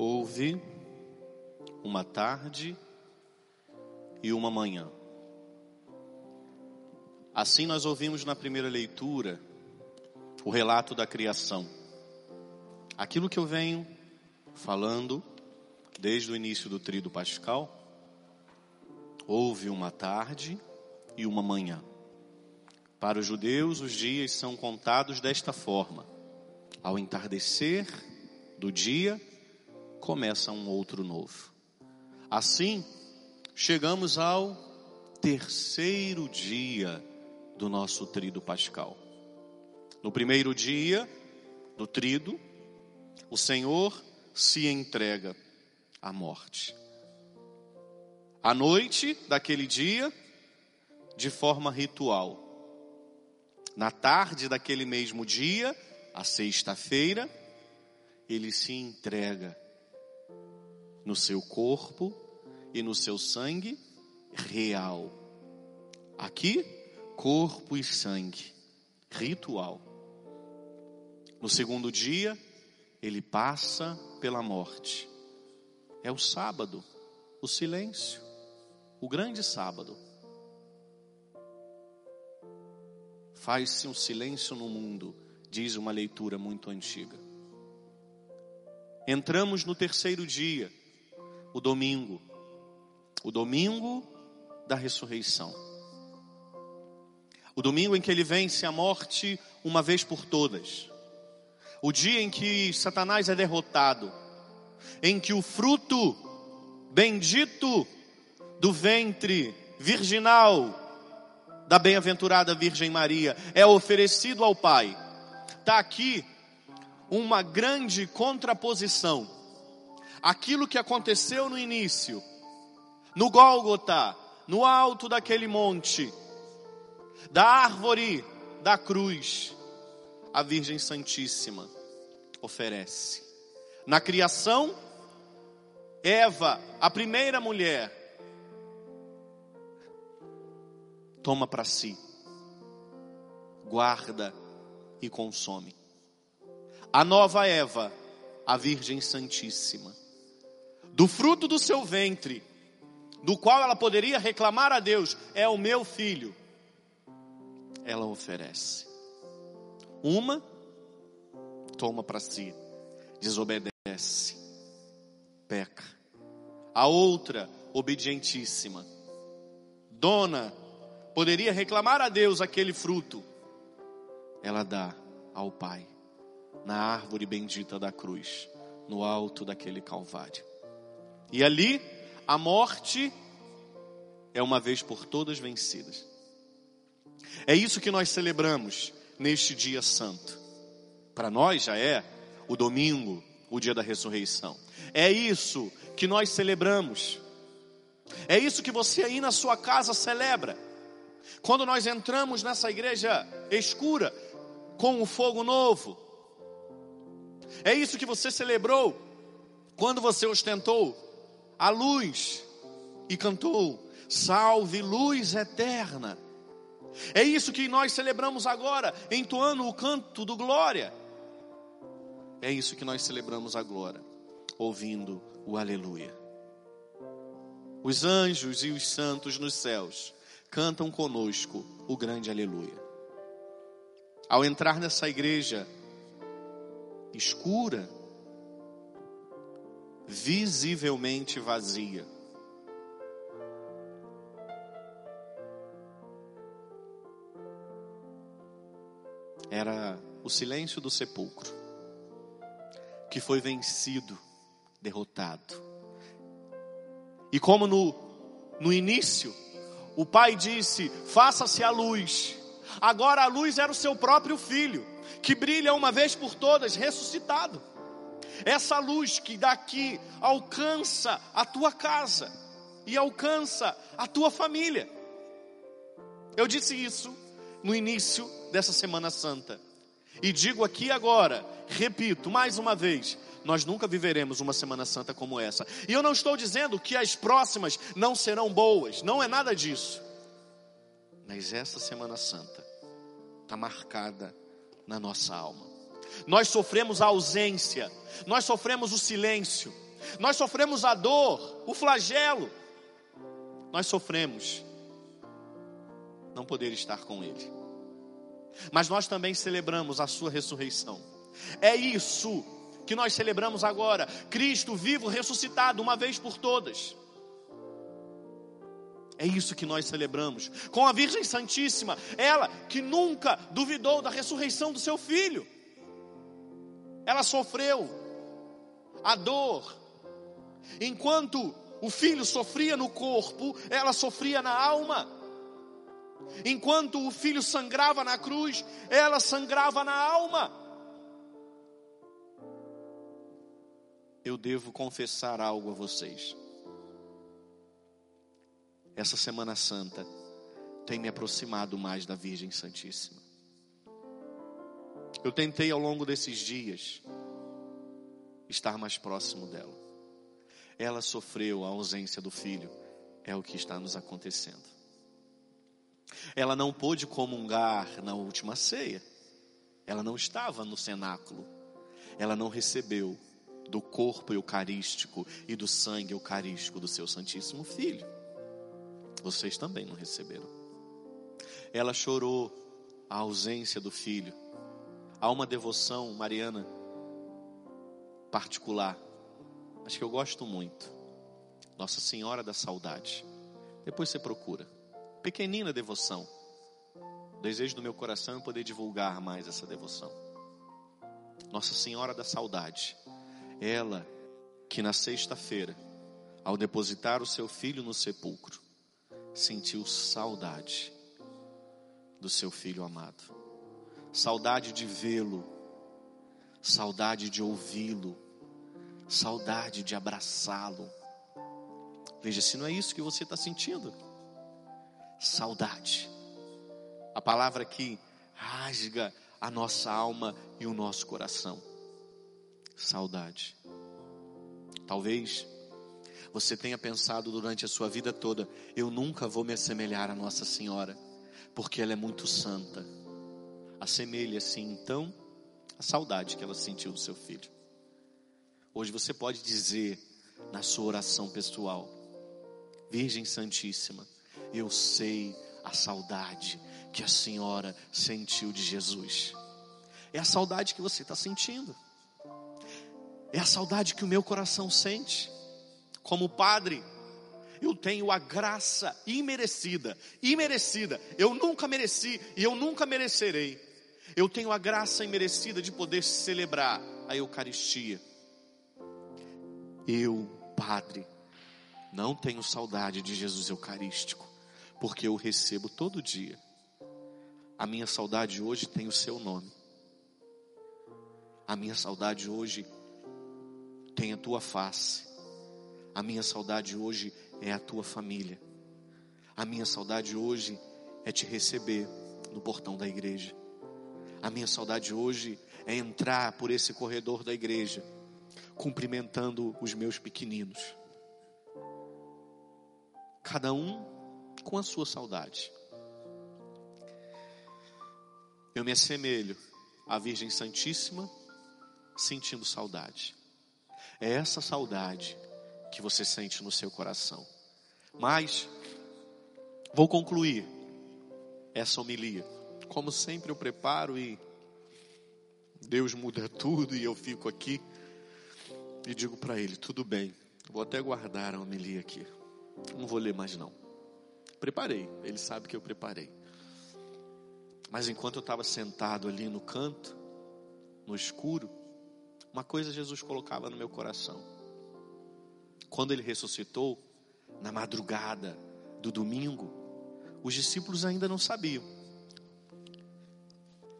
Houve uma tarde e uma manhã. Assim nós ouvimos na primeira leitura o relato da criação. Aquilo que eu venho falando desde o início do trido pascal, houve uma tarde e uma manhã. Para os judeus, os dias são contados desta forma: ao entardecer do dia, começa um outro novo. Assim, chegamos ao terceiro dia do nosso trido pascal. No primeiro dia do trido, o Senhor se entrega à morte. À noite daquele dia, de forma ritual. Na tarde daquele mesmo dia, a sexta-feira, ele se entrega no seu corpo e no seu sangue real. Aqui, corpo e sangue, ritual. No segundo dia, ele passa pela morte. É o sábado, o silêncio, o grande sábado. Faz-se um silêncio no mundo, diz uma leitura muito antiga. Entramos no terceiro dia, o domingo, o domingo da ressurreição. O domingo em que ele vence a morte uma vez por todas. O dia em que Satanás é derrotado, em que o fruto bendito do ventre virginal da bem-aventurada Virgem Maria é oferecido ao Pai. Está aqui uma grande contraposição. Aquilo que aconteceu no início, no Gólgota, no alto daquele monte, da árvore da cruz, a Virgem Santíssima oferece. Na criação, Eva, a primeira mulher, toma para si, guarda e consome. A nova Eva, a Virgem Santíssima, do fruto do seu ventre, do qual ela poderia reclamar a Deus, é o meu filho, ela oferece. Uma toma para si, desobedece, peca. A outra, obedientíssima, dona poderia reclamar a Deus aquele fruto, ela dá ao Pai, na árvore bendita da cruz, no alto daquele Calvário. E ali, a morte é uma vez por todas vencida. É isso que nós celebramos neste dia santo. Para nós já é o domingo, o dia da ressurreição. É isso que nós celebramos. É isso que você aí na sua casa celebra. Quando nós entramos nessa igreja escura com o fogo novo, é isso que você celebrou quando você ostentou a luz e cantou: Salve luz eterna. É isso que nós celebramos agora, entoando o canto do glória. É isso que nós celebramos agora, ouvindo o aleluia. Os anjos e os santos nos céus cantam conosco o grande aleluia. Ao entrar nessa igreja escura, visivelmente vazia, era o silêncio do sepulcro, que foi vencido, derrotado. E como no, no início, o pai disse: Faça-se a luz. Agora a luz era o seu próprio filho, que brilha uma vez por todas, ressuscitado. Essa luz que daqui alcança a tua casa e alcança a tua família. Eu disse isso no início dessa Semana Santa. E digo aqui agora, repito mais uma vez: nós nunca viveremos uma Semana Santa como essa. E eu não estou dizendo que as próximas não serão boas, não é nada disso. Mas essa Semana Santa está marcada na nossa alma. Nós sofremos a ausência, nós sofremos o silêncio, Nós sofremos a dor, o flagelo. Nós sofremos não poder estar com Ele. Mas nós também celebramos a Sua ressurreição. É isso que nós celebramos agora: Cristo vivo, ressuscitado uma vez por todas. É isso que nós celebramos com a Virgem Santíssima, ela que nunca duvidou da ressurreição do seu filho. Ela sofreu a dor, enquanto o filho sofria no corpo, ela sofria na alma. Enquanto o filho sangrava na cruz, ela sangrava na alma. Eu devo confessar algo a vocês. Essa Semana Santa tem me aproximado mais da Virgem Santíssima. Eu tentei ao longo desses dias estar mais próximo dela. Ela sofreu a ausência do filho, é o que está nos acontecendo. Ela não pôde comungar na última ceia. Ela não estava no cenáculo. Ela não recebeu do corpo eucarístico e do sangue eucarístico do seu Santíssimo Filho. Vocês também não receberam. Ela chorou a ausência do filho. Há uma devoção mariana particular, mas que eu gosto muito. Nossa Senhora da Saudade. Depois você procura pequenina devoção. O desejo do meu coração é poder divulgar mais essa devoção. Nossa Senhora da Saudade, ela que na sexta-feira, ao depositar o seu filho no sepulcro, sentiu saudade do seu filho amado, saudade de vê-lo, saudade de ouvi-lo, saudade de abraçá-lo. Veja se não é isso que você está sentindo saudade. A palavra que rasga a nossa alma e o nosso coração. Saudade. Talvez você tenha pensado durante a sua vida toda: eu nunca vou me assemelhar a Nossa Senhora, porque ela é muito santa. Assemelha-se então a saudade que ela sentiu do seu filho. Hoje você pode dizer na sua oração pessoal: Virgem Santíssima, eu sei a saudade que a senhora sentiu de Jesus. É a saudade que você está sentindo. É a saudade que o meu coração sente. Como padre, eu tenho a graça imerecida, imerecida. Eu nunca mereci e eu nunca merecerei. Eu tenho a graça imerecida de poder celebrar a Eucaristia. Eu, padre, não tenho saudade de Jesus Eucarístico porque eu recebo todo dia. A minha saudade hoje tem o seu nome. A minha saudade hoje tem a tua face. A minha saudade hoje é a tua família. A minha saudade hoje é te receber no portão da igreja. A minha saudade hoje é entrar por esse corredor da igreja, cumprimentando os meus pequeninos. Cada um com a sua saudade. Eu me assemelho à Virgem Santíssima sentindo saudade. É essa saudade que você sente no seu coração. Mas vou concluir essa homilia. Como sempre eu preparo e Deus muda tudo e eu fico aqui e digo para ele, tudo bem. Vou até guardar a homilia aqui. Não vou ler mais não. Preparei, ele sabe que eu preparei. Mas enquanto eu estava sentado ali no canto, no escuro, uma coisa Jesus colocava no meu coração. Quando ele ressuscitou, na madrugada do domingo, os discípulos ainda não sabiam.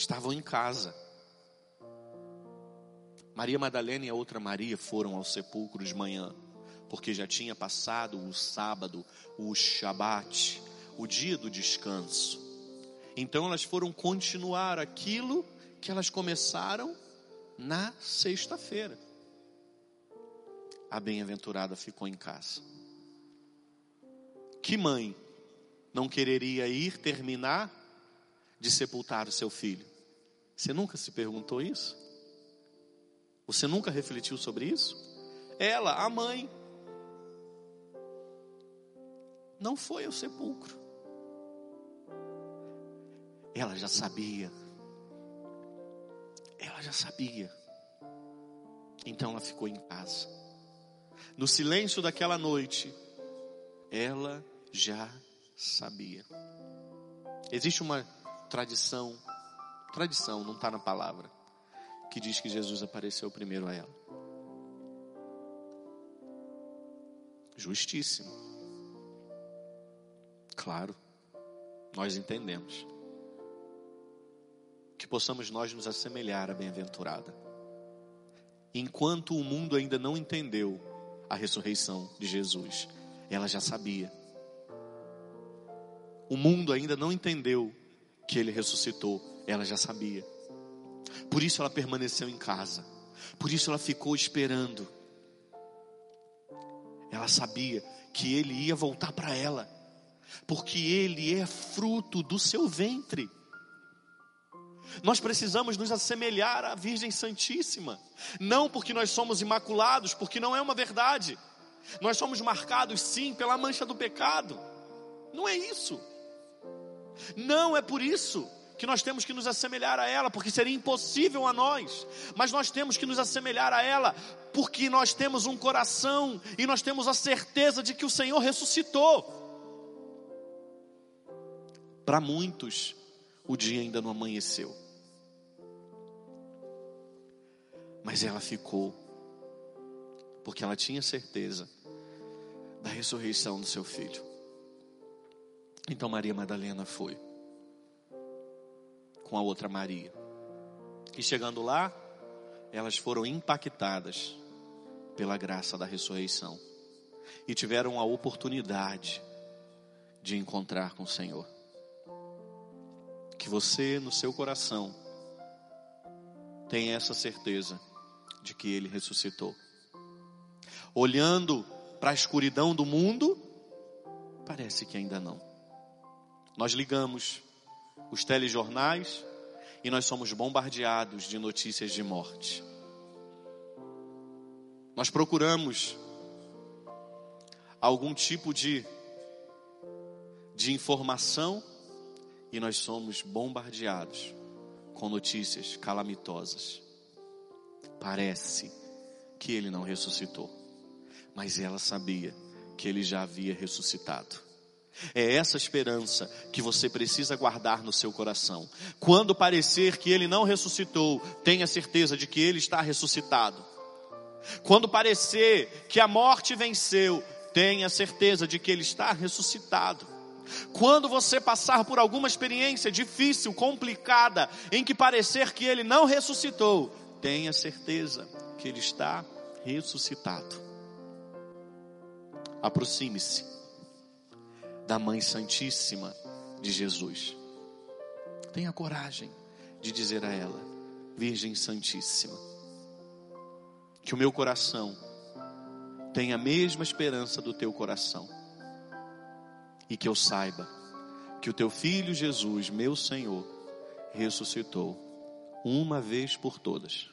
Estavam em casa. Maria Madalena e a outra Maria foram ao sepulcro de manhã porque já tinha passado o sábado, o Shabat, o dia do descanso. Então elas foram continuar aquilo que elas começaram na sexta-feira. A bem-aventurada ficou em casa. Que mãe não quereria ir terminar de sepultar o seu filho? Você nunca se perguntou isso? Você nunca refletiu sobre isso? ela, a mãe, não foi ao sepulcro. Ela já sabia. Ela já sabia. Então ela ficou em casa. No silêncio daquela noite, ela já sabia. Existe uma tradição, tradição, não está na palavra, que diz que Jesus apareceu primeiro a ela. Justíssimo. Claro, nós entendemos. Que possamos nós nos assemelhar à bem-aventurada. Enquanto o mundo ainda não entendeu a ressurreição de Jesus, ela já sabia. O mundo ainda não entendeu que ele ressuscitou, ela já sabia. Por isso ela permaneceu em casa. Por isso ela ficou esperando. Ela sabia que ele ia voltar para ela, porque ele é fruto do seu ventre. Nós precisamos nos assemelhar à Virgem Santíssima, não porque nós somos imaculados, porque não é uma verdade. Nós somos marcados sim pela mancha do pecado. Não é isso. Não é por isso que nós temos que nos assemelhar a ela, porque seria impossível a nós, mas nós temos que nos assemelhar a ela, porque nós temos um coração e nós temos a certeza de que o Senhor ressuscitou. Para muitos, o dia ainda não amanheceu, mas ela ficou, porque ela tinha certeza da ressurreição do seu filho. Então Maria Madalena foi com a outra Maria. E chegando lá, elas foram impactadas pela graça da ressurreição e tiveram a oportunidade de encontrar com o Senhor. Que você, no seu coração, tenha essa certeza de que Ele ressuscitou. Olhando para a escuridão do mundo, parece que ainda não. Nós ligamos os telejornais e nós somos bombardeados de notícias de morte. Nós procuramos algum tipo de, de informação e nós somos bombardeados com notícias calamitosas. Parece que ele não ressuscitou, mas ela sabia que ele já havia ressuscitado. É essa esperança que você precisa guardar no seu coração. Quando parecer que ele não ressuscitou, tenha certeza de que ele está ressuscitado. Quando parecer que a morte venceu, tenha certeza de que ele está ressuscitado. Quando você passar por alguma experiência difícil, complicada, em que parecer que ele não ressuscitou, tenha certeza que ele está ressuscitado. Aproxime-se da Mãe Santíssima de Jesus. Tenha coragem de dizer a ela, Virgem Santíssima, que o meu coração tenha a mesma esperança do teu coração e que eu saiba que o teu filho Jesus, meu Senhor, ressuscitou uma vez por todas